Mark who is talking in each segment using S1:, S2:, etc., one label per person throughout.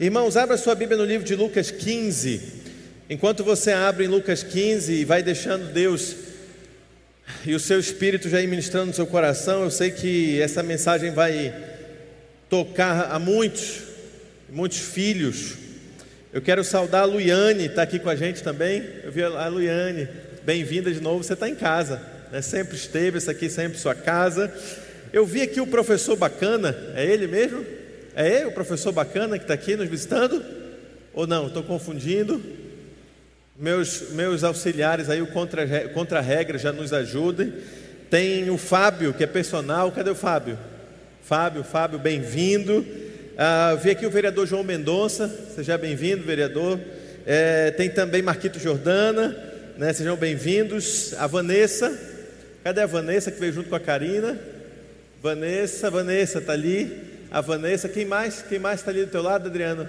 S1: Irmãos, abra sua Bíblia no livro de Lucas 15. Enquanto você abre em Lucas 15 e vai deixando Deus e o seu espírito já ir ministrando no seu coração, eu sei que essa mensagem vai tocar a muitos, muitos filhos. Eu quero saudar a Luiane, está aqui com a gente também. Eu vi a Luiane, bem-vinda de novo. Você está em casa, né? sempre esteve, essa aqui sempre sua casa. Eu vi aqui o professor bacana, é ele mesmo? É ele, o professor bacana que está aqui nos visitando? Ou não? Estou confundindo. Meus, meus auxiliares aí, o contra-regra contra já nos ajudem. Tem o Fábio, que é personal. Cadê o Fábio? Fábio, Fábio, bem-vindo. Ah, vi aqui o vereador João Mendonça, seja bem-vindo, vereador. É, tem também Marquito Jordana, né? sejam bem-vindos. A Vanessa, cadê a Vanessa que veio junto com a Karina? Vanessa, Vanessa está ali. A Vanessa, quem mais? Quem mais está ali do teu lado, Adriano?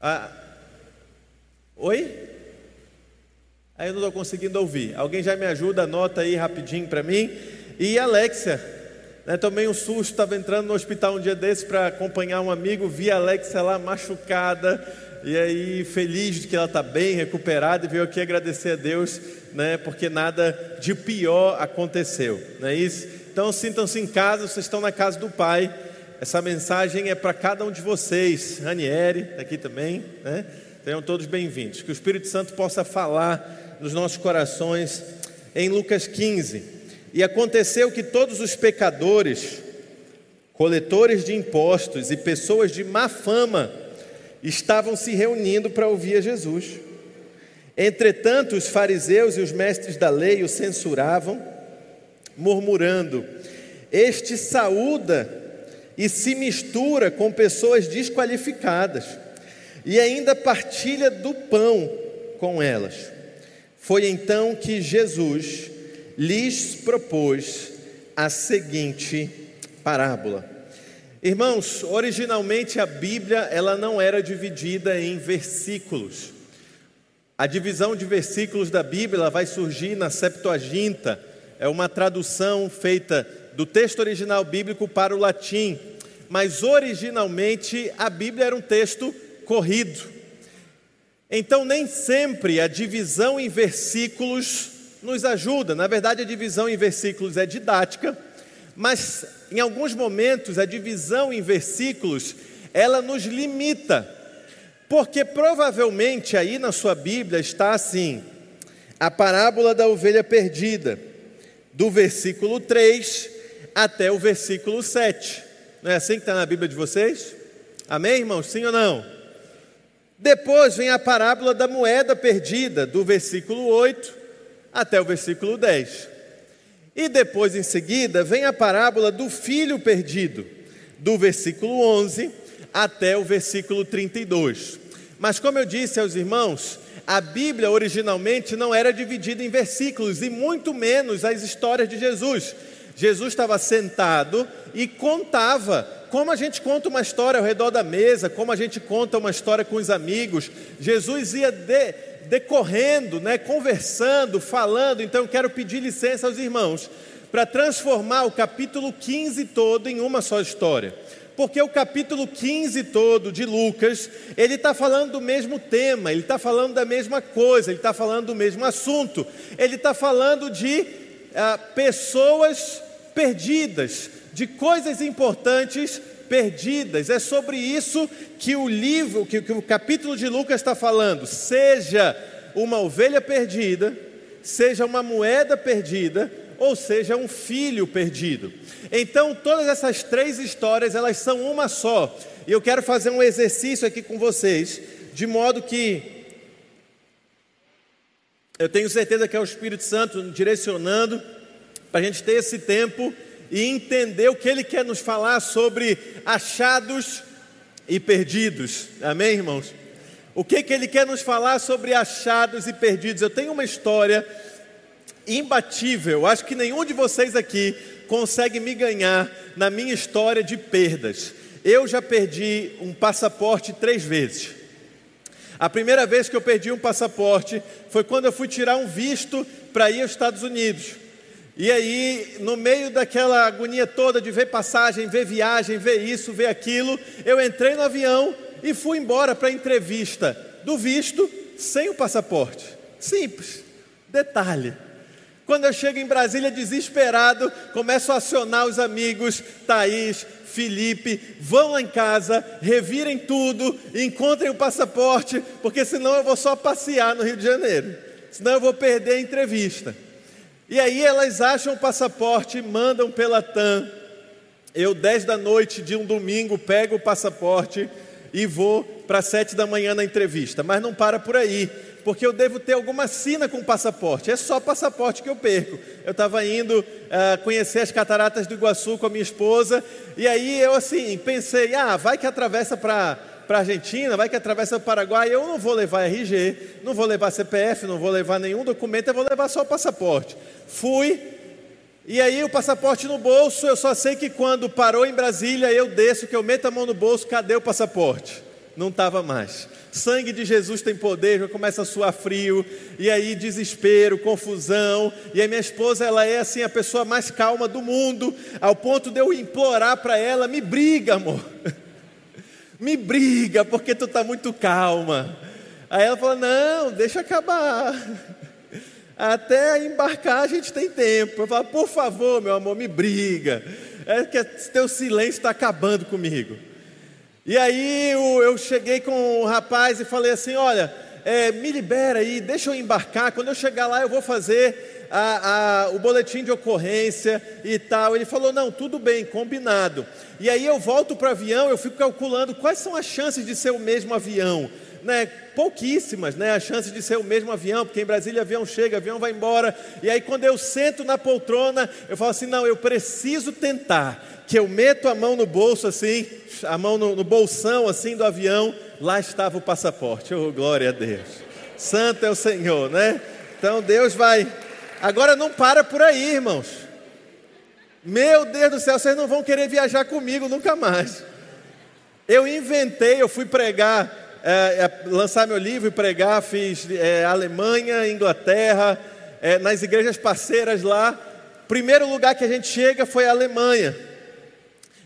S1: Ah, oi? Aí eu não estou conseguindo ouvir. Alguém já me ajuda? Anota aí rapidinho para mim. E Alexia, né, tomei um susto, estava entrando no hospital um dia desses para acompanhar um amigo, vi a Alexia lá machucada, e aí feliz de que ela está bem, recuperada, e veio aqui agradecer a Deus, né, porque nada de pior aconteceu, não é isso? Então sintam-se em casa, vocês estão na casa do Pai. Essa mensagem é para cada um de vocês. Ranieri, aqui também, né? Sejam todos bem-vindos. Que o Espírito Santo possa falar nos nossos corações em Lucas 15. E aconteceu que todos os pecadores, coletores de impostos e pessoas de má fama estavam se reunindo para ouvir a Jesus. Entretanto, os fariseus e os mestres da lei o censuravam murmurando: Este saúda e se mistura com pessoas desqualificadas, e ainda partilha do pão com elas. Foi então que Jesus lhes propôs a seguinte parábola. Irmãos, originalmente a Bíblia ela não era dividida em versículos. A divisão de versículos da Bíblia vai surgir na Septuaginta, é uma tradução feita do texto original bíblico para o latim, mas originalmente a Bíblia era um texto corrido. Então, nem sempre a divisão em versículos nos ajuda. Na verdade, a divisão em versículos é didática, mas em alguns momentos a divisão em versículos ela nos limita, porque provavelmente aí na sua Bíblia está assim: a parábola da ovelha perdida do versículo 3 até o versículo 7. Não é assim que está na Bíblia de vocês? Amém, irmãos? Sim ou não? Depois vem a parábola da moeda perdida, do versículo 8 até o versículo 10. E depois, em seguida, vem a parábola do filho perdido, do versículo 11 até o versículo 32. Mas, como eu disse aos irmãos, a Bíblia originalmente não era dividida em versículos e muito menos as histórias de Jesus. Jesus estava sentado e contava, como a gente conta uma história ao redor da mesa, como a gente conta uma história com os amigos. Jesus ia de, decorrendo, né, conversando, falando. Então eu quero pedir licença aos irmãos para transformar o capítulo 15 todo em uma só história porque o capítulo 15 todo de Lucas, ele está falando do mesmo tema, ele está falando da mesma coisa, ele está falando do mesmo assunto, ele está falando de ah, pessoas perdidas, de coisas importantes perdidas. É sobre isso que o livro, que, que o capítulo de Lucas está falando. Seja uma ovelha perdida, seja uma moeda perdida, ou seja, um filho perdido. Então, todas essas três histórias, elas são uma só. E eu quero fazer um exercício aqui com vocês, de modo que eu tenho certeza que é o Espírito Santo direcionando para a gente ter esse tempo e entender o que ele quer nos falar sobre achados e perdidos. Amém, irmãos? O que, que ele quer nos falar sobre achados e perdidos? Eu tenho uma história imbatível, acho que nenhum de vocês aqui consegue me ganhar na minha história de perdas. Eu já perdi um passaporte três vezes. A primeira vez que eu perdi um passaporte foi quando eu fui tirar um visto para ir aos Estados Unidos. E aí, no meio daquela agonia toda de ver passagem, ver viagem, ver isso, ver aquilo, eu entrei no avião e fui embora para a entrevista do visto sem o passaporte. Simples. Detalhe. Quando eu chego em Brasília desesperado, começo a acionar os amigos, Thaís, Felipe, vão lá em casa, revirem tudo, encontrem o passaporte, porque senão eu vou só passear no Rio de Janeiro. Senão eu vou perder a entrevista. E aí elas acham o passaporte, mandam pela TAM. Eu, 10 da noite de um domingo, pego o passaporte e vou para sete da manhã na entrevista. Mas não para por aí, porque eu devo ter alguma sina com passaporte. É só passaporte que eu perco. Eu estava indo uh, conhecer as cataratas do Iguaçu com a minha esposa, e aí eu assim pensei, ah, vai que atravessa para para Argentina, vai que atravessa o Paraguai, eu não vou levar RG, não vou levar CPF, não vou levar nenhum documento, eu vou levar só o passaporte. Fui, e aí o passaporte no bolso, eu só sei que quando parou em Brasília, eu desço, que eu meto a mão no bolso, cadê o passaporte? Não estava mais. Sangue de Jesus tem poder, já começa a suar frio, e aí desespero, confusão. E a minha esposa, ela é assim a pessoa mais calma do mundo, ao ponto de eu implorar para ela: me briga, amor. me briga, porque tu está muito calma. Aí ela falou: não, deixa acabar. Até embarcar a gente tem tempo. Eu falo, por favor, meu amor, me briga. É que teu silêncio está acabando comigo. E aí eu cheguei com o rapaz e falei assim: olha, é, me libera aí, deixa eu embarcar. Quando eu chegar lá, eu vou fazer a, a, o boletim de ocorrência e tal. Ele falou: não, tudo bem, combinado. E aí eu volto para o avião, eu fico calculando quais são as chances de ser o mesmo avião né, pouquíssimas, né, as chances de ser o mesmo avião, porque em Brasília o avião chega, avião vai embora, e aí quando eu sento na poltrona, eu falo assim, não, eu preciso tentar, que eu meto a mão no bolso assim, a mão no, no bolsão assim do avião, lá estava o passaporte, oh glória a Deus, santo é o Senhor, né, então Deus vai, agora não para por aí irmãos, meu Deus do céu, vocês não vão querer viajar comigo nunca mais, eu inventei, eu fui pregar é, é, lançar meu livro e pregar, fiz é, Alemanha, Inglaterra, é, nas igrejas parceiras lá. Primeiro lugar que a gente chega foi a Alemanha.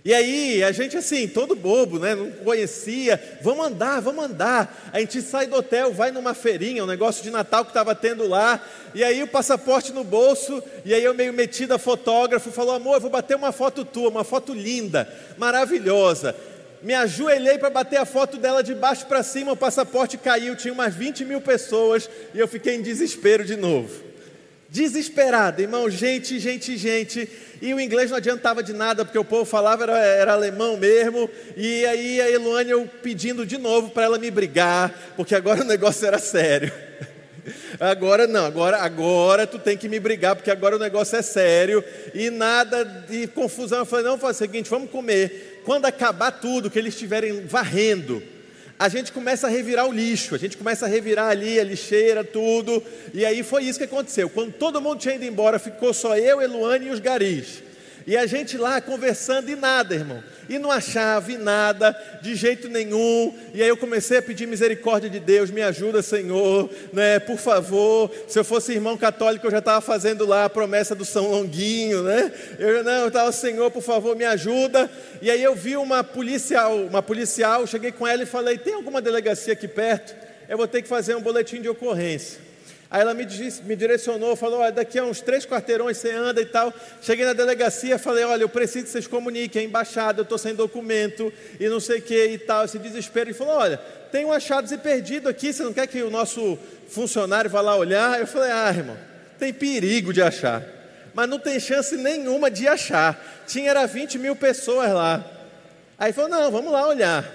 S1: E aí, a gente assim, todo bobo, né? Não conhecia. Vamos andar, vamos andar. A gente sai do hotel, vai numa feirinha, um negócio de Natal que estava tendo lá. E aí o passaporte no bolso. E aí eu meio metida fotógrafo, falou: amor, eu vou bater uma foto tua, uma foto linda, maravilhosa me ajoelhei para bater a foto dela de baixo para cima, o passaporte caiu, tinha umas 20 mil pessoas e eu fiquei em desespero de novo. Desesperado, irmão, gente, gente, gente. E o inglês não adiantava de nada, porque o povo falava era, era alemão mesmo. E aí a Eluane eu pedindo de novo para ela me brigar, porque agora o negócio era sério. Agora não, agora, agora tu tem que me brigar, porque agora o negócio é sério e nada de confusão. Eu falei, não, faz o seguinte, vamos comer quando acabar tudo, que eles estiverem varrendo, a gente começa a revirar o lixo, a gente começa a revirar ali a lixeira, tudo, e aí foi isso que aconteceu. Quando todo mundo tinha ido embora, ficou só eu, Eluane e os garis. E a gente lá conversando e nada, irmão. E não achava e nada, de jeito nenhum. E aí eu comecei a pedir misericórdia de Deus, me ajuda, Senhor, né? Por favor. Se eu fosse irmão católico, eu já estava fazendo lá a promessa do São Longuinho, né? Eu não, eu estava, Senhor, por favor, me ajuda. E aí eu vi uma policial, uma policial, cheguei com ela e falei: "Tem alguma delegacia aqui perto? Eu vou ter que fazer um boletim de ocorrência." Aí ela me, disse, me direcionou, falou: olha, daqui a uns três quarteirões você anda e tal. Cheguei na delegacia, falei: olha, eu preciso que vocês comuniquem, a embaixada, eu estou sem documento e não sei o que e tal. Esse desespero. Ele falou: olha, tem um achados e perdido aqui, você não quer que o nosso funcionário vá lá olhar? Eu falei: ah, irmão, tem perigo de achar, mas não tem chance nenhuma de achar. Tinha era 20 mil pessoas lá. Aí falou: não, vamos lá olhar.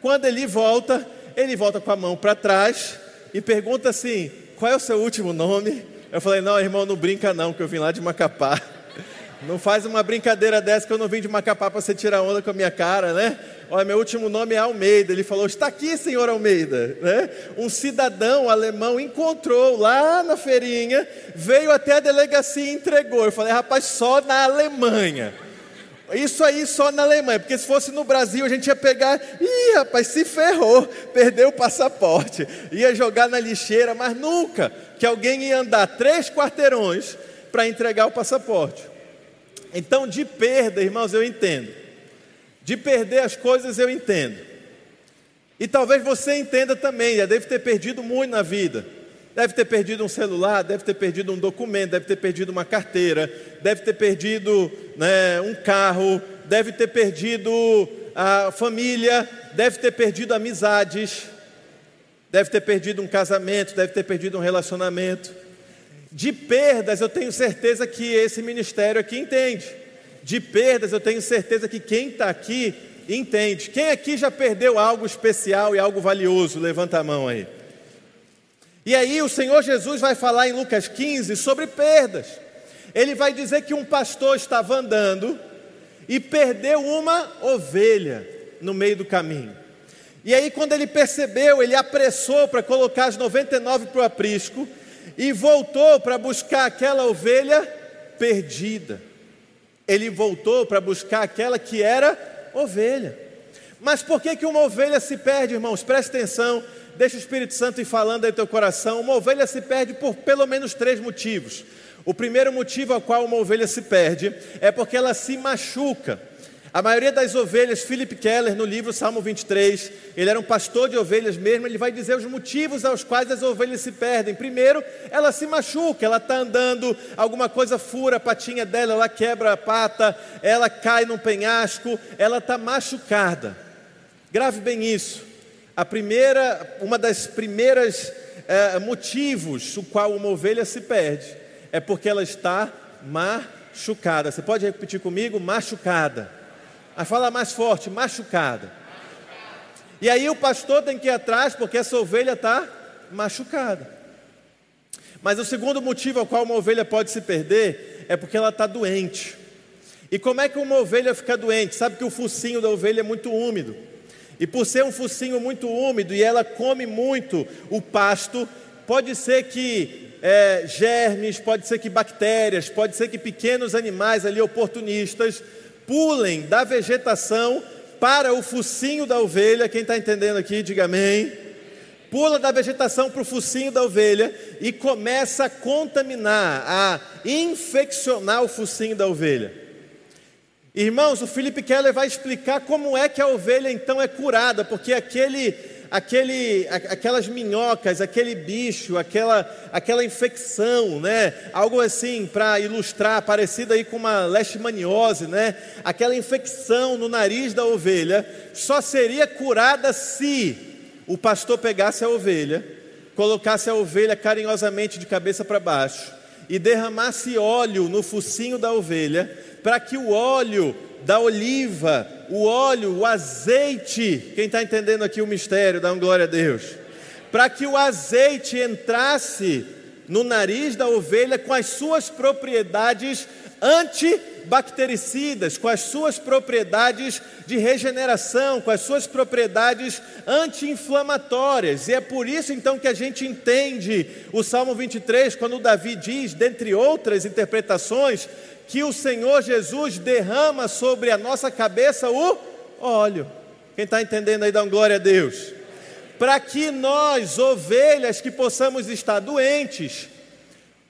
S1: Quando ele volta, ele volta com a mão para trás e pergunta assim: qual é o seu último nome? Eu falei, não, irmão, não brinca não, que eu vim lá de Macapá. Não faz uma brincadeira dessa que eu não vim de Macapá para você tirar onda com a minha cara, né? Olha, meu último nome é Almeida. Ele falou: Está aqui, senhor Almeida. Né? Um cidadão alemão encontrou lá na feirinha, veio até a delegacia e entregou. Eu falei: Rapaz, só na Alemanha. Isso aí só na Alemanha, porque se fosse no Brasil a gente ia pegar, ih, rapaz, se ferrou, perdeu o passaporte, ia jogar na lixeira, mas nunca que alguém ia andar três quarteirões, para entregar o passaporte. Então, de perda, irmãos, eu entendo. De perder as coisas, eu entendo. E talvez você entenda também, já deve ter perdido muito na vida. Deve ter perdido um celular, deve ter perdido um documento, deve ter perdido uma carteira, deve ter perdido né, um carro, deve ter perdido a família, deve ter perdido amizades, deve ter perdido um casamento, deve ter perdido um relacionamento. De perdas, eu tenho certeza que esse ministério aqui entende. De perdas, eu tenho certeza que quem está aqui entende. Quem aqui já perdeu algo especial e algo valioso? Levanta a mão aí. E aí o Senhor Jesus vai falar em Lucas 15 sobre perdas. Ele vai dizer que um pastor estava andando e perdeu uma ovelha no meio do caminho. E aí, quando ele percebeu, ele apressou para colocar as 99 para o aprisco e voltou para buscar aquela ovelha perdida. Ele voltou para buscar aquela que era ovelha. Mas por que, que uma ovelha se perde, irmãos? Preste atenção deixa o Espírito Santo ir falando aí teu coração. Uma ovelha se perde por pelo menos três motivos. O primeiro motivo ao qual uma ovelha se perde é porque ela se machuca. A maioria das ovelhas, Philip Keller, no livro Salmo 23, ele era um pastor de ovelhas mesmo, ele vai dizer os motivos aos quais as ovelhas se perdem. Primeiro, ela se machuca, ela está andando, alguma coisa fura a patinha dela, ela quebra a pata, ela cai num penhasco, ela está machucada. Grave bem isso. A primeira, uma das primeiras é, motivos o qual uma ovelha se perde é porque ela está machucada. Você pode repetir comigo? Machucada. Mas fala mais forte, machucada. E aí o pastor tem que ir atrás porque essa ovelha está machucada. Mas o segundo motivo ao qual uma ovelha pode se perder é porque ela está doente. E como é que uma ovelha fica doente? Sabe que o focinho da ovelha é muito úmido. E por ser um focinho muito úmido e ela come muito o pasto, pode ser que é, germes, pode ser que bactérias, pode ser que pequenos animais ali oportunistas pulem da vegetação para o focinho da ovelha. Quem está entendendo aqui, diga amém. Pula da vegetação para o focinho da ovelha e começa a contaminar, a infeccionar o focinho da ovelha. Irmãos, o Felipe Keller vai explicar como é que a ovelha então é curada, porque aquele, aquele, aquelas minhocas, aquele bicho, aquela, aquela infecção, né? Algo assim para ilustrar, parecido aí com uma leishmaniose, né? Aquela infecção no nariz da ovelha só seria curada se o pastor pegasse a ovelha, colocasse a ovelha carinhosamente de cabeça para baixo e derramasse óleo no focinho da ovelha para que o óleo da oliva, o óleo, o azeite, quem está entendendo aqui o mistério, dá uma glória a Deus, para que o azeite entrasse no nariz da ovelha com as suas propriedades antibactericidas, com as suas propriedades de regeneração, com as suas propriedades anti-inflamatórias. E é por isso então que a gente entende o Salmo 23, quando Davi diz, dentre outras interpretações, que o Senhor Jesus derrama sobre a nossa cabeça o óleo. Quem está entendendo aí, dá uma glória a Deus. Para que nós, ovelhas, que possamos estar doentes,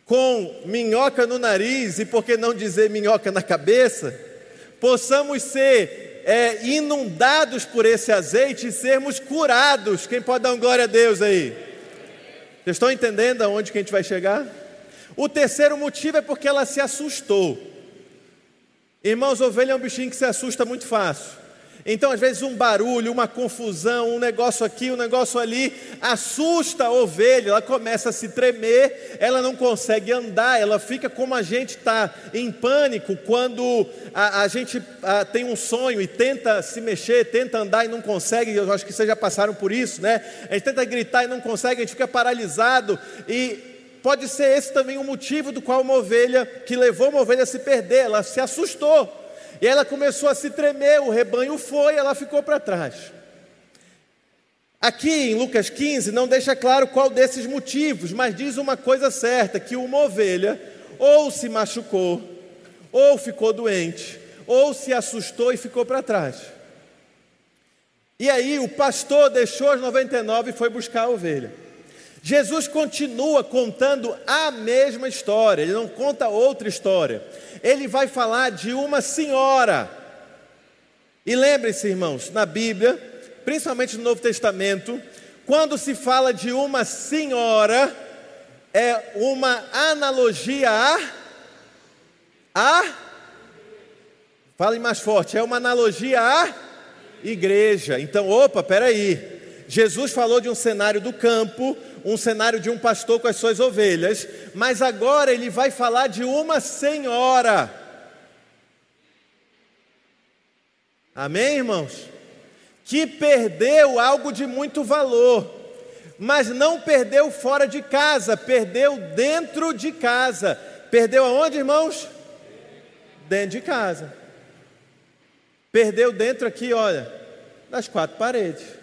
S1: com minhoca no nariz e por que não dizer minhoca na cabeça, possamos ser é, inundados por esse azeite e sermos curados. Quem pode dar uma glória a Deus aí? Vocês estão entendendo aonde que a gente vai chegar? O terceiro motivo é porque ela se assustou. Irmãos, ovelha é um bichinho que se assusta muito fácil. Então, às vezes, um barulho, uma confusão, um negócio aqui, um negócio ali, assusta a ovelha, ela começa a se tremer, ela não consegue andar, ela fica como a gente está em pânico quando a, a gente a, tem um sonho e tenta se mexer, tenta andar e não consegue. Eu acho que vocês já passaram por isso, né? A gente tenta gritar e não consegue, a gente fica paralisado e pode ser esse também o motivo do qual uma ovelha, que levou uma ovelha a se perder, ela se assustou. E ela começou a se tremer, o rebanho foi, ela ficou para trás. Aqui em Lucas 15 não deixa claro qual desses motivos, mas diz uma coisa certa: que uma ovelha ou se machucou, ou ficou doente, ou se assustou e ficou para trás. E aí o pastor deixou as 99 e foi buscar a ovelha. Jesus continua contando a mesma história, ele não conta outra história. Ele vai falar de uma senhora. E lembre-se, irmãos, na Bíblia, principalmente no Novo Testamento, quando se fala de uma senhora, é uma analogia a. a Fale mais forte, é uma analogia à igreja. Então, opa, peraí. Jesus falou de um cenário do campo, um cenário de um pastor com as suas ovelhas, mas agora ele vai falar de uma senhora. Amém, irmãos? Que perdeu algo de muito valor, mas não perdeu fora de casa, perdeu dentro de casa. Perdeu aonde, irmãos? Dentro de casa. Perdeu dentro aqui, olha, das quatro paredes.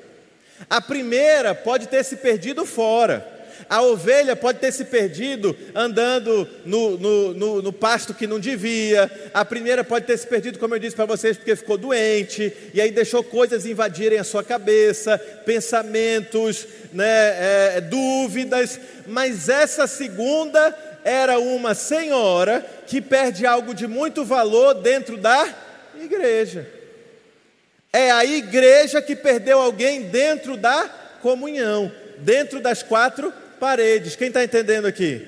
S1: A primeira pode ter se perdido fora. A ovelha pode ter se perdido andando no, no, no, no, pasto que não devia. A primeira pode ter se perdido, como eu disse para vocês, porque ficou doente. E aí deixou coisas invadirem a sua cabeça, pensamentos, né, é, dúvidas. Mas essa segunda era uma senhora que perde algo de muito valor dentro da igreja. É a igreja que perdeu alguém dentro da comunhão, dentro das quatro paredes. Quem está entendendo aqui?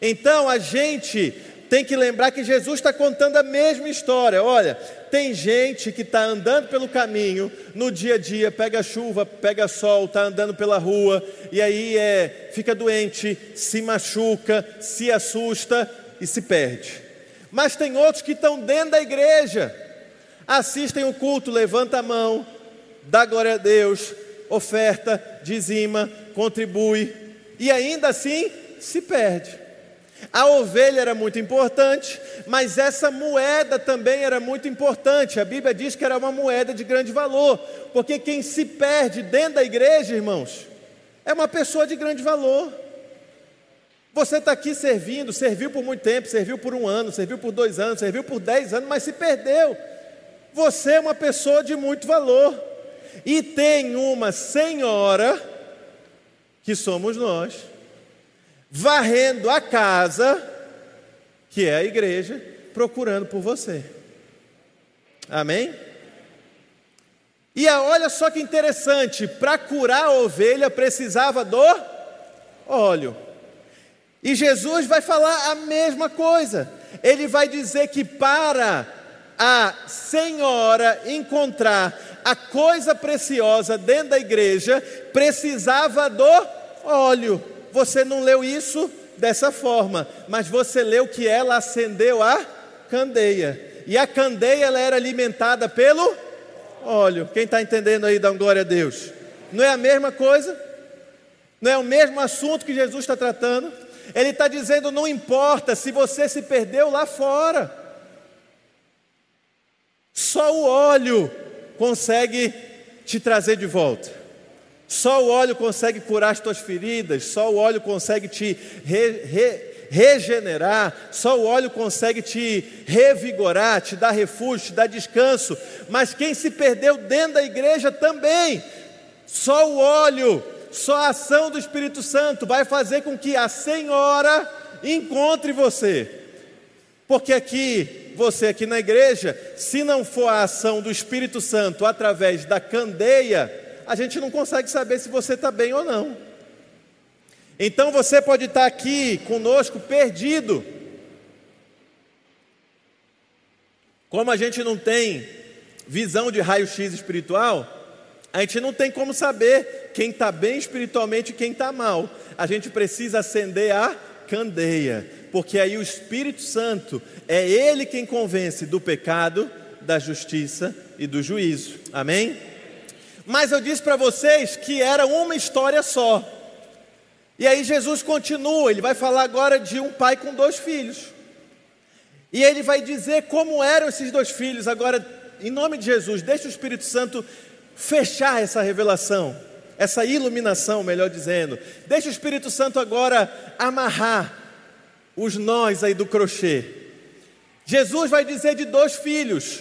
S1: Então a gente tem que lembrar que Jesus está contando a mesma história. Olha, tem gente que está andando pelo caminho no dia a dia, pega chuva, pega sol, está andando pela rua e aí é, fica doente, se machuca, se assusta e se perde. Mas tem outros que estão dentro da igreja assistem o culto, levanta a mão, dá glória a Deus, oferta, dizima, contribui e ainda assim se perde. A ovelha era muito importante, mas essa moeda também era muito importante. A Bíblia diz que era uma moeda de grande valor, porque quem se perde dentro da igreja, irmãos, é uma pessoa de grande valor. Você está aqui servindo, serviu por muito tempo, serviu por um ano, serviu por dois anos, serviu por dez anos, mas se perdeu. Você é uma pessoa de muito valor. E tem uma senhora, que somos nós, varrendo a casa, que é a igreja, procurando por você. Amém? E olha só que interessante, para curar a ovelha precisava do óleo. E Jesus vai falar a mesma coisa. Ele vai dizer que para a senhora encontrar a coisa preciosa dentro da igreja, precisava do óleo. Você não leu isso dessa forma, mas você leu que ela acendeu a candeia. E a candeia ela era alimentada pelo óleo. Quem está entendendo aí, dá um glória a Deus. Não é a mesma coisa? Não é o mesmo assunto que Jesus está tratando? Ele está dizendo: não importa se você se perdeu lá fora. Só o óleo consegue te trazer de volta. Só o óleo consegue curar as tuas feridas, só o óleo consegue te re, re, regenerar, só o óleo consegue te revigorar, te dar refúgio, te dar descanso. Mas quem se perdeu dentro da igreja também, só o óleo, só a ação do Espírito Santo vai fazer com que a Senhora encontre você. Porque aqui você aqui na igreja, se não for a ação do Espírito Santo através da candeia, a gente não consegue saber se você está bem ou não. Então você pode estar aqui conosco perdido. Como a gente não tem visão de raio-x espiritual, a gente não tem como saber quem está bem espiritualmente e quem está mal. A gente precisa acender a candeia porque aí o Espírito Santo é ele quem convence do pecado, da justiça e do juízo. Amém? Mas eu disse para vocês que era uma história só. E aí Jesus continua, ele vai falar agora de um pai com dois filhos. E ele vai dizer como eram esses dois filhos. Agora, em nome de Jesus, deixa o Espírito Santo fechar essa revelação, essa iluminação, melhor dizendo. Deixa o Espírito Santo agora amarrar os nós aí do crochê. Jesus vai dizer de dois filhos.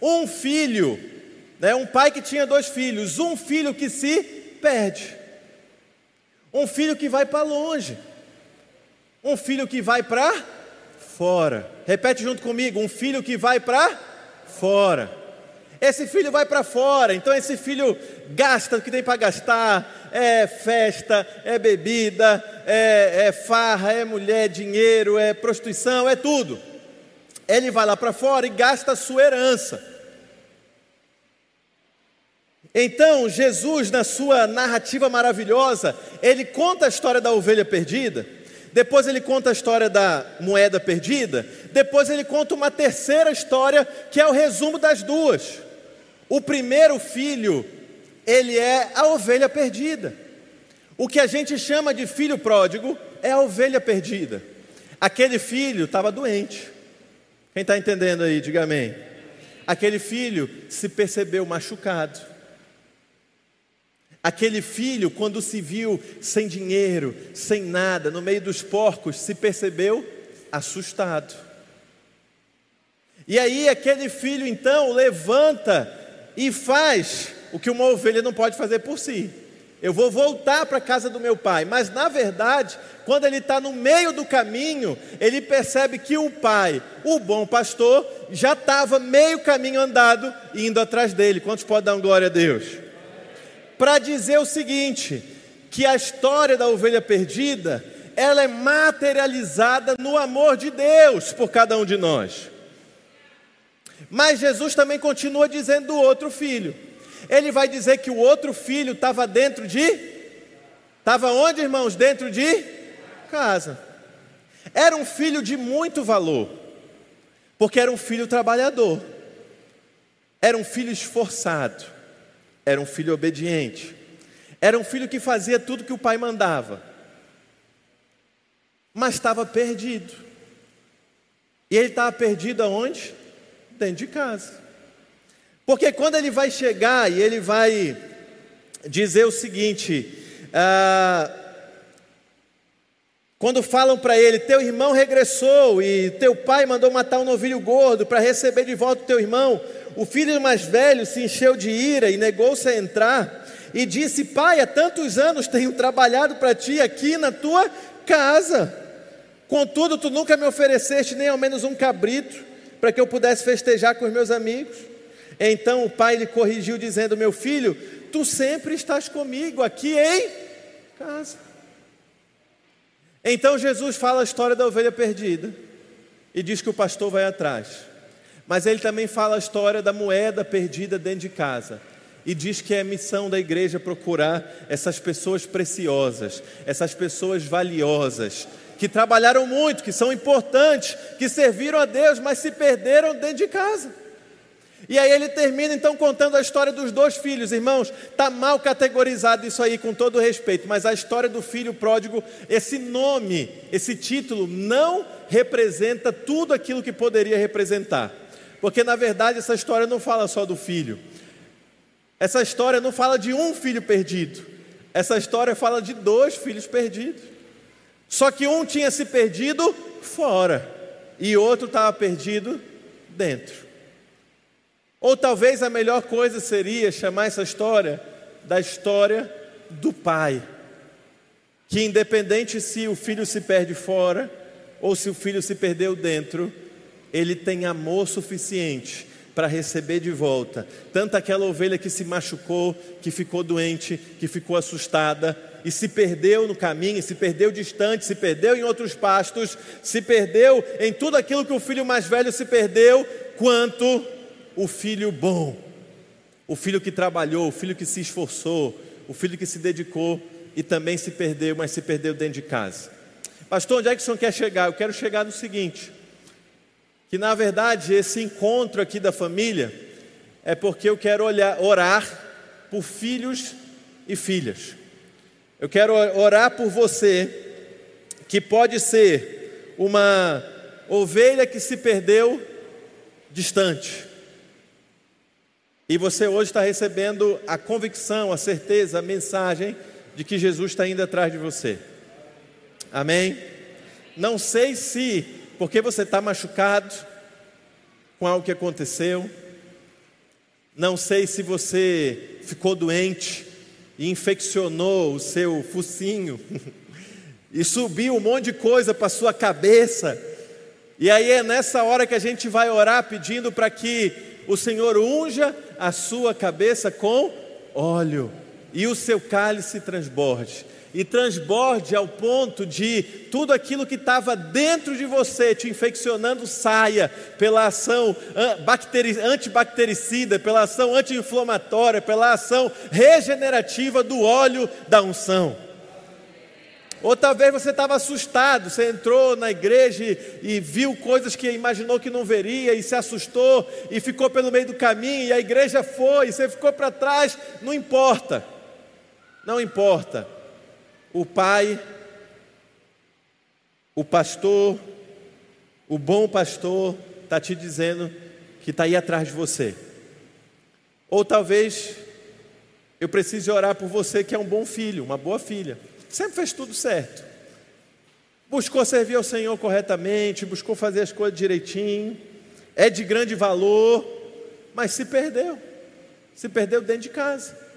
S1: Um filho, né, um pai que tinha dois filhos, um filho que se perde. Um filho que vai para longe. Um filho que vai para fora. Repete junto comigo: um filho que vai para fora. Esse filho vai para fora, então esse filho gasta o que tem para gastar, é festa, é bebida, é, é farra, é mulher, dinheiro, é prostituição, é tudo. Ele vai lá para fora e gasta a sua herança. Então, Jesus, na sua narrativa maravilhosa, ele conta a história da ovelha perdida, depois ele conta a história da moeda perdida, depois ele conta uma terceira história, que é o resumo das duas. O primeiro filho, ele é a ovelha perdida. O que a gente chama de filho pródigo é a ovelha perdida. Aquele filho estava doente. Quem está entendendo aí, diga amém. Aquele filho se percebeu machucado Aquele filho, quando se viu sem dinheiro, sem nada, no meio dos porcos, se percebeu assustado. E aí, aquele filho então levanta e faz o que uma ovelha não pode fazer por si. Eu vou voltar para a casa do meu pai. Mas na verdade, quando ele está no meio do caminho, ele percebe que o pai, o bom pastor, já estava meio caminho andado indo atrás dele. Quantos podem dar glória a Deus? para dizer o seguinte: que a história da ovelha perdida, ela é materializada no amor de Deus por cada um de nós. Mas Jesus também continua dizendo do outro filho. Ele vai dizer que o outro filho estava dentro de Estava onde, irmãos? Dentro de casa. Era um filho de muito valor, porque era um filho trabalhador, era um filho esforçado, era um filho obediente. Era um filho que fazia tudo que o pai mandava. Mas estava perdido. E ele estava perdido aonde? Dentro de casa. Porque quando ele vai chegar e ele vai dizer o seguinte: ah, quando falam para ele, teu irmão regressou e teu pai mandou matar um novilho gordo para receber de volta o teu irmão, o filho mais velho se encheu de ira e negou-se a entrar e disse: Pai, há tantos anos tenho trabalhado para ti aqui na tua casa. Contudo, tu nunca me ofereceste nem ao menos um cabrito para que eu pudesse festejar com os meus amigos. Então o pai lhe corrigiu, dizendo: Meu filho, tu sempre estás comigo aqui em casa. Então Jesus fala a história da ovelha perdida e diz que o pastor vai atrás. Mas ele também fala a história da moeda perdida dentro de casa e diz que é missão da igreja procurar essas pessoas preciosas, essas pessoas valiosas, que trabalharam muito, que são importantes, que serviram a Deus, mas se perderam dentro de casa. E aí ele termina então contando a história dos dois filhos, irmãos. Tá mal categorizado isso aí com todo respeito, mas a história do filho pródigo, esse nome, esse título não representa tudo aquilo que poderia representar. Porque na verdade essa história não fala só do filho. Essa história não fala de um filho perdido. Essa história fala de dois filhos perdidos. Só que um tinha se perdido fora e outro estava perdido dentro. Ou talvez a melhor coisa seria chamar essa história da história do pai, que independente se o filho se perde fora ou se o filho se perdeu dentro, ele tem amor suficiente para receber de volta tanto aquela ovelha que se machucou, que ficou doente, que ficou assustada e se perdeu no caminho, se perdeu distante, se perdeu em outros pastos, se perdeu em tudo aquilo que o filho mais velho se perdeu, quanto o filho bom, o filho que trabalhou, o filho que se esforçou, o filho que se dedicou e também se perdeu, mas se perdeu dentro de casa. Pastor, onde é que o senhor quer chegar? Eu quero chegar no seguinte: que na verdade esse encontro aqui da família é porque eu quero olhar, orar por filhos e filhas. Eu quero orar por você que pode ser uma ovelha que se perdeu distante e você hoje está recebendo a convicção, a certeza, a mensagem de que Jesus está indo atrás de você. Amém? Não sei se, porque você está machucado com algo que aconteceu, não sei se você ficou doente e infeccionou o seu focinho e subiu um monte de coisa para sua cabeça. E aí é nessa hora que a gente vai orar pedindo para que o Senhor unja a sua cabeça com óleo e o seu cálice transborde e transborde ao ponto de tudo aquilo que estava dentro de você te infeccionando saia pela ação antibactericida, pela ação anti-inflamatória, pela ação regenerativa do óleo da unção. Ou talvez você estava assustado, você entrou na igreja e, viu coisas que imaginou que não veria e se assustou e ficou pelo meio do caminho e a igreja foi, e você ficou para trás, não importa. Não importa o pai, o pastor, o bom pastor está te dizendo que está aí atrás de você. Ou talvez eu precise orar por você que é um bom filho, uma boa filha. Sempre fez tudo certo. Buscou servir ao Senhor corretamente, buscou fazer as coisas direitinho, é de grande valor, mas se perdeu. Se perdeu dentro de casa.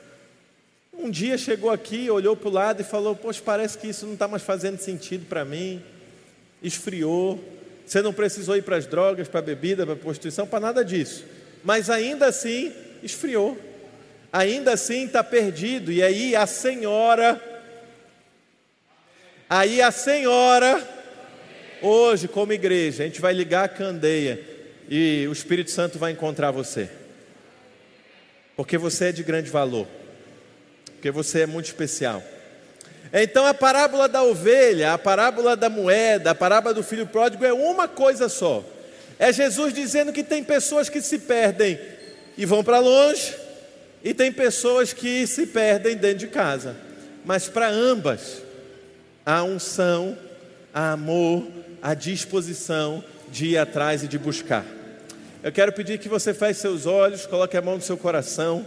S1: Um dia chegou aqui, olhou para o lado e falou: Poxa, parece que isso não está mais fazendo sentido para mim. Esfriou. Você não precisou ir para as drogas, para a bebida, para a prostituição, para nada disso. Mas ainda assim, esfriou. Ainda assim está perdido. E aí a senhora, aí a senhora, hoje, como igreja, a gente vai ligar a candeia e o Espírito Santo vai encontrar você. Porque você é de grande valor porque você é muito especial. Então a parábola da ovelha, a parábola da moeda, a parábola do filho pródigo é uma coisa só. É Jesus dizendo que tem pessoas que se perdem e vão para longe, e tem pessoas que se perdem dentro de casa. Mas para ambas, há unção, há amor, há disposição de ir atrás e de buscar. Eu quero pedir que você feche seus olhos, coloque a mão no seu coração.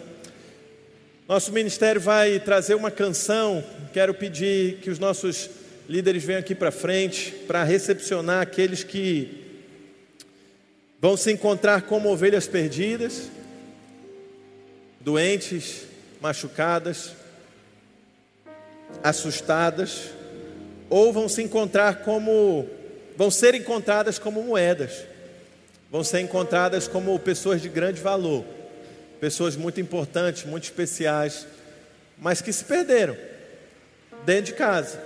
S1: Nosso ministério vai trazer uma canção. Quero pedir que os nossos líderes venham aqui para frente para recepcionar aqueles que vão se encontrar como ovelhas perdidas, doentes, machucadas, assustadas, ou vão se encontrar como vão ser encontradas como moedas, vão ser encontradas como pessoas de grande valor pessoas muito importantes, muito especiais, mas que se perderam dentro de casa,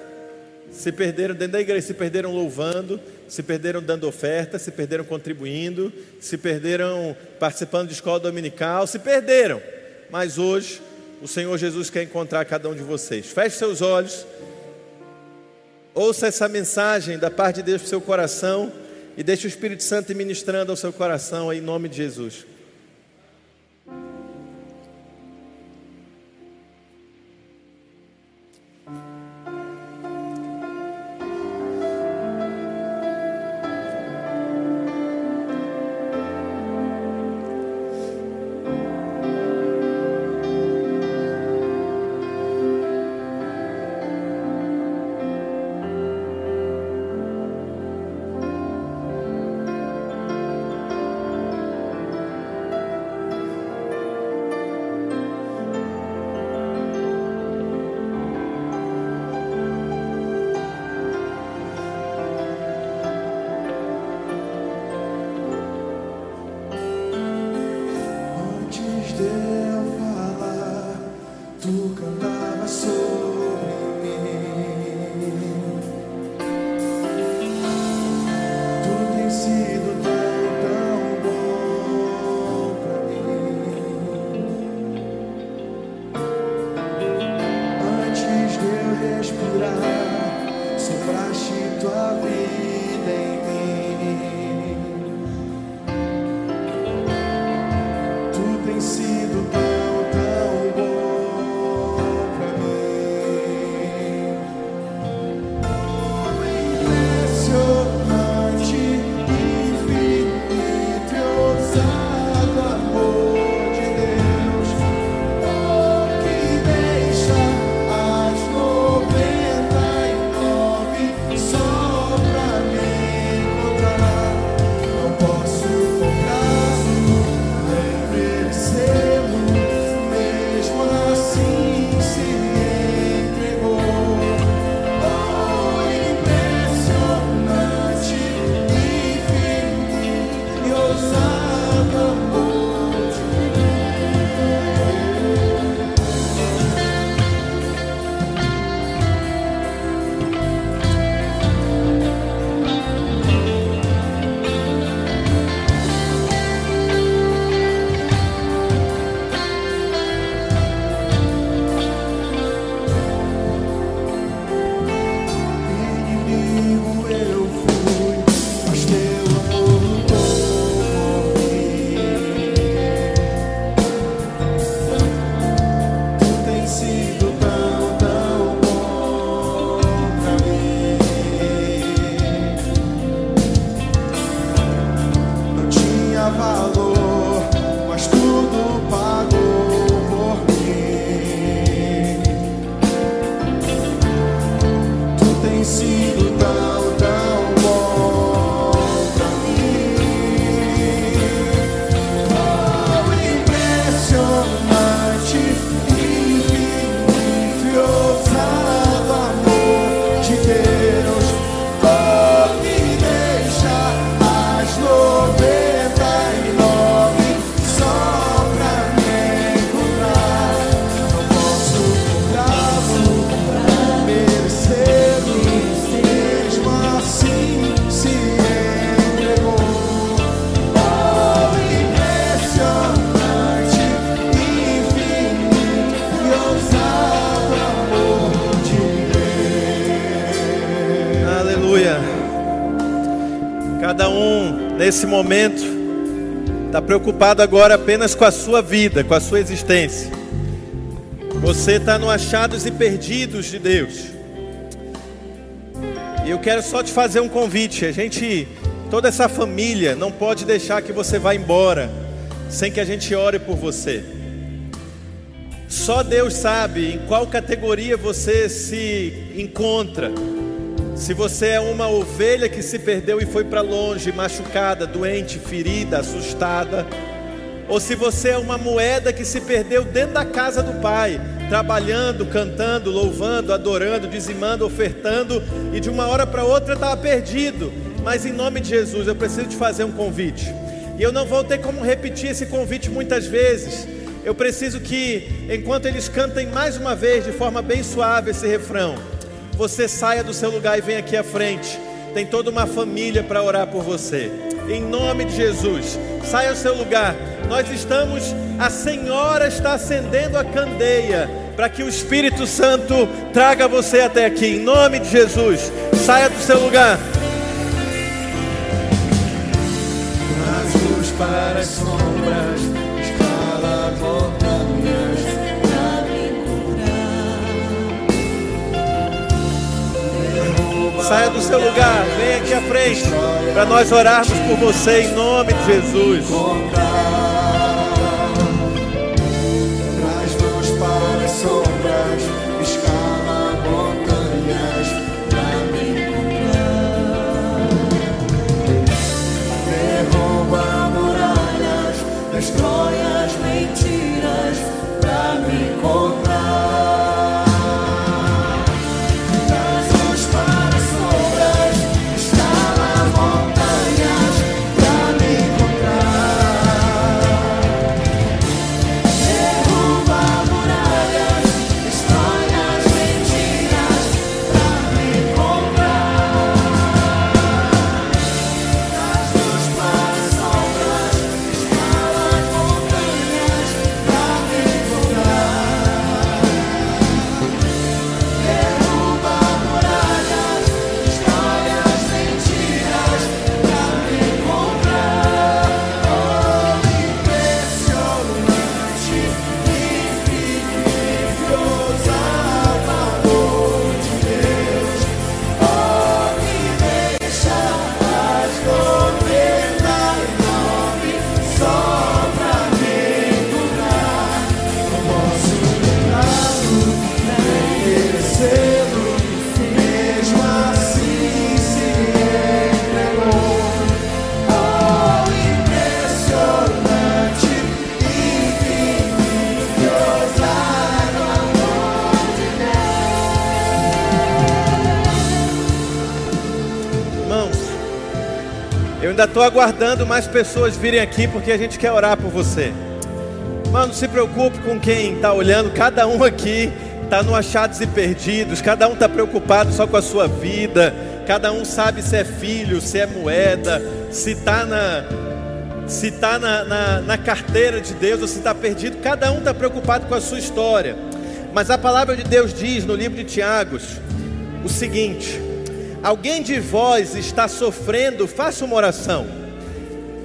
S1: se perderam dentro da igreja, se perderam louvando, se perderam dando oferta, se perderam contribuindo, se perderam participando de escola dominical, se perderam. Mas hoje o Senhor Jesus quer encontrar cada um de vocês. Feche seus olhos, ouça essa mensagem da parte de Deus para o seu coração e deixe o Espírito Santo ministrando ao seu coração em nome de Jesus. Nesse momento, está preocupado agora apenas com a sua vida, com a sua existência. Você está no achados e perdidos de Deus. E eu quero só te fazer um convite. A gente, toda essa família, não pode deixar que você vá embora sem que a gente ore por você. Só Deus sabe em qual categoria você se encontra. Se você é uma ovelha que se perdeu e foi para longe, machucada, doente, ferida, assustada, ou se você é uma moeda que se perdeu dentro da casa do Pai, trabalhando, cantando, louvando, adorando, dizimando, ofertando, e de uma hora para outra estava perdido. Mas em nome de Jesus, eu preciso te fazer um convite. E eu não vou ter como repetir esse convite muitas vezes. Eu preciso que, enquanto eles cantem mais uma vez, de forma bem suave, esse refrão, você saia do seu lugar e venha aqui à frente. Tem toda uma família para orar por você. Em nome de Jesus, saia do seu lugar. Nós estamos, a Senhora está acendendo a candeia para que o Espírito Santo traga você até aqui. Em nome de Jesus, saia do seu lugar.
S2: Para as sombras,
S1: Saia do seu lugar, venha aqui à frente para nós orarmos por você em nome de Jesus. Aguardando mais pessoas virem aqui porque a gente quer orar por você. Mano, não se preocupe com quem está olhando, cada um aqui está no achados e perdidos, cada um está preocupado só com a sua vida, cada um sabe se é filho, se é moeda, se está na, se tá na, na, na carteira de Deus ou se está perdido, cada um está preocupado com a sua história. Mas a palavra de Deus diz no livro de Tiagos o seguinte: alguém de vós está sofrendo, faça uma oração.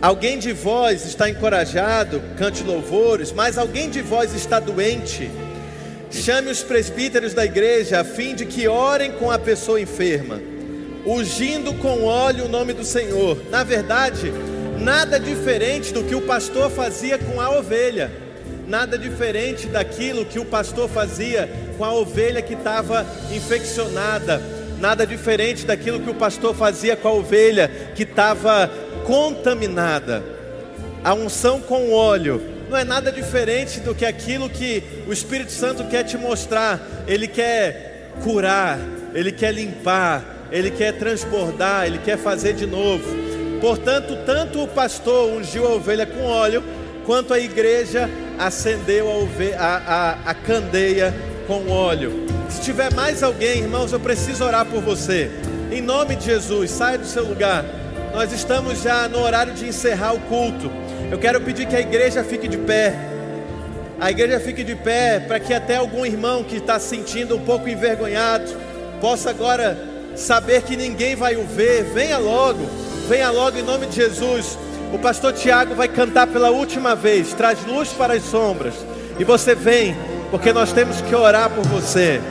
S1: Alguém de vós está encorajado, cante louvores, mas alguém de vós está doente. Chame os presbíteros da igreja a fim de que orem com a pessoa enferma, ungindo com óleo o nome do Senhor. Na verdade, nada diferente do que o pastor fazia com a ovelha, nada diferente daquilo que o pastor fazia com a ovelha que estava infeccionada, nada diferente daquilo que o pastor fazia com a ovelha que estava contaminada. A unção com óleo não é nada diferente do que aquilo que o Espírito Santo quer te mostrar. Ele quer curar, ele quer limpar, ele quer transbordar, ele quer fazer de novo. Portanto, tanto o pastor ungiu a ovelha com óleo, quanto a igreja acendeu a, ovelha, a, a, a candeia com óleo. Se tiver mais alguém, irmãos, eu preciso orar por você. Em nome de Jesus, saia do seu lugar. Nós estamos já no horário de encerrar o culto. Eu quero pedir que a igreja fique de pé. A igreja fique de pé para que até algum irmão que está se sentindo um pouco envergonhado possa agora saber que ninguém vai o ver. Venha logo, venha logo em nome de Jesus. O pastor Tiago vai cantar pela última vez. Traz luz para as sombras. E você vem, porque nós temos que orar por você.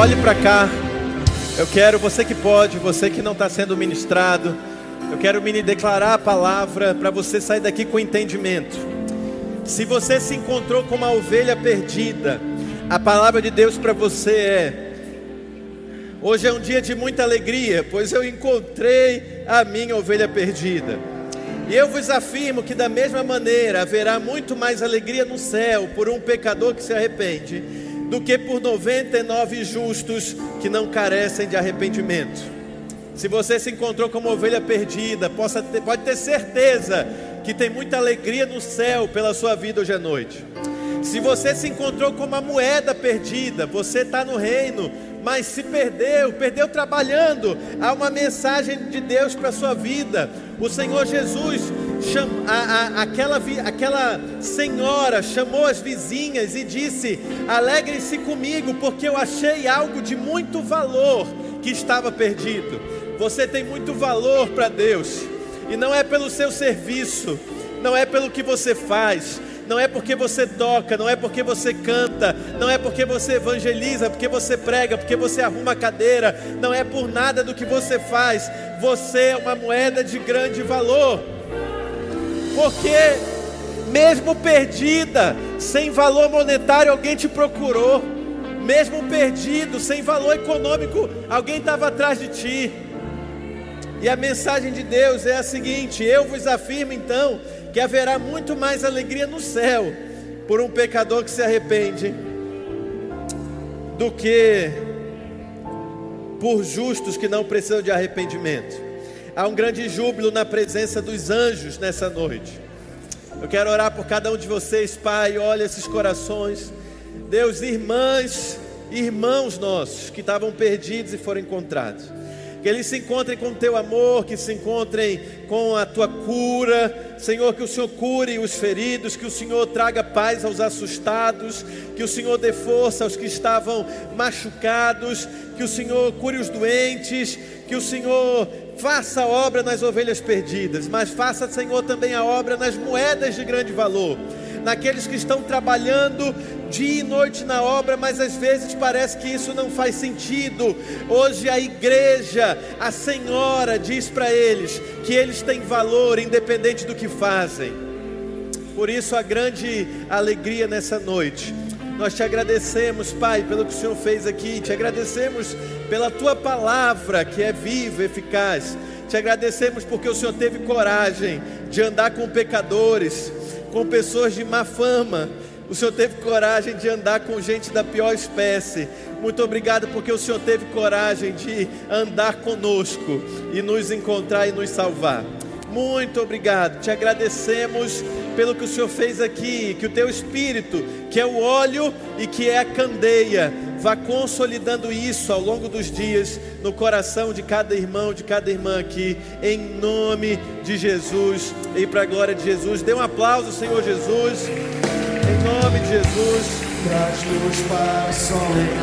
S1: Olhe para cá. Eu quero, você que pode, você que não está sendo ministrado, eu quero me declarar a palavra para você sair daqui com entendimento. Se você se encontrou com uma ovelha perdida, a palavra de Deus para você é: hoje é um dia de muita alegria, pois eu encontrei a minha ovelha perdida. E eu vos afirmo que da mesma maneira haverá muito mais alegria no céu por um pecador que se arrepende, do que por 99 justos que não carecem de arrependimento. Se você se encontrou como ovelha perdida, possa ter- pode ter certeza que tem muita alegria no céu pela sua vida hoje à noite. Se você se encontrou com uma moeda perdida, você está no reino, mas se perdeu, perdeu trabalhando, há uma mensagem de Deus para a sua vida. O Senhor Jesus, a, a, aquela, aquela senhora chamou as vizinhas e disse: Alegrem-se comigo, porque eu achei algo de muito valor que estava perdido. Você tem muito valor para Deus, e não é pelo seu serviço, não é pelo que você faz, não é porque você toca, não é porque você canta, não é porque você evangeliza, porque você prega, porque você arruma a cadeira, não é por nada do que você faz. Você é uma moeda de grande valor. Porque mesmo perdida, sem valor monetário, alguém te procurou. Mesmo perdido, sem valor econômico, alguém estava atrás de ti. E a mensagem de Deus é a seguinte: eu vos afirmo então que haverá muito mais alegria no céu por um pecador que se arrepende do que por justos que não precisam de arrependimento. Há um grande júbilo na presença dos anjos nessa noite. Eu quero orar por cada um de vocês, Pai. Olha esses corações. Deus, irmãs, irmãos nossos que estavam perdidos e foram encontrados. Que eles se encontrem com o teu amor, que se encontrem com a tua cura. Senhor, que o Senhor cure os feridos, que o Senhor traga paz aos assustados, que o Senhor dê força aos que estavam machucados, que o Senhor cure os doentes, que o Senhor faça a obra nas ovelhas perdidas, mas faça, Senhor, também a obra nas moedas de grande valor, naqueles que estão trabalhando dia e noite na obra, mas às vezes parece que isso não faz sentido. Hoje a igreja, a Senhora, diz para eles que eles têm valor independente do que fazem. Por isso a grande alegria nessa noite. Nós te agradecemos, Pai, pelo que o Senhor fez aqui. Te agradecemos pela tua palavra que é viva, eficaz. Te agradecemos porque o Senhor teve coragem de andar com pecadores, com pessoas de má fama. O Senhor teve coragem de andar com gente da pior espécie. Muito obrigado porque o Senhor teve coragem de andar conosco e nos encontrar e nos salvar. Muito obrigado. Te agradecemos pelo que o Senhor fez aqui, que o teu espírito, que é o óleo e que é a candeia, vá consolidando isso ao longo dos dias no coração de cada irmão, de cada irmã aqui, em nome de Jesus e para a glória de Jesus. Dê um aplauso, Senhor Jesus, em nome de Jesus.
S2: Traz luz para a sombra.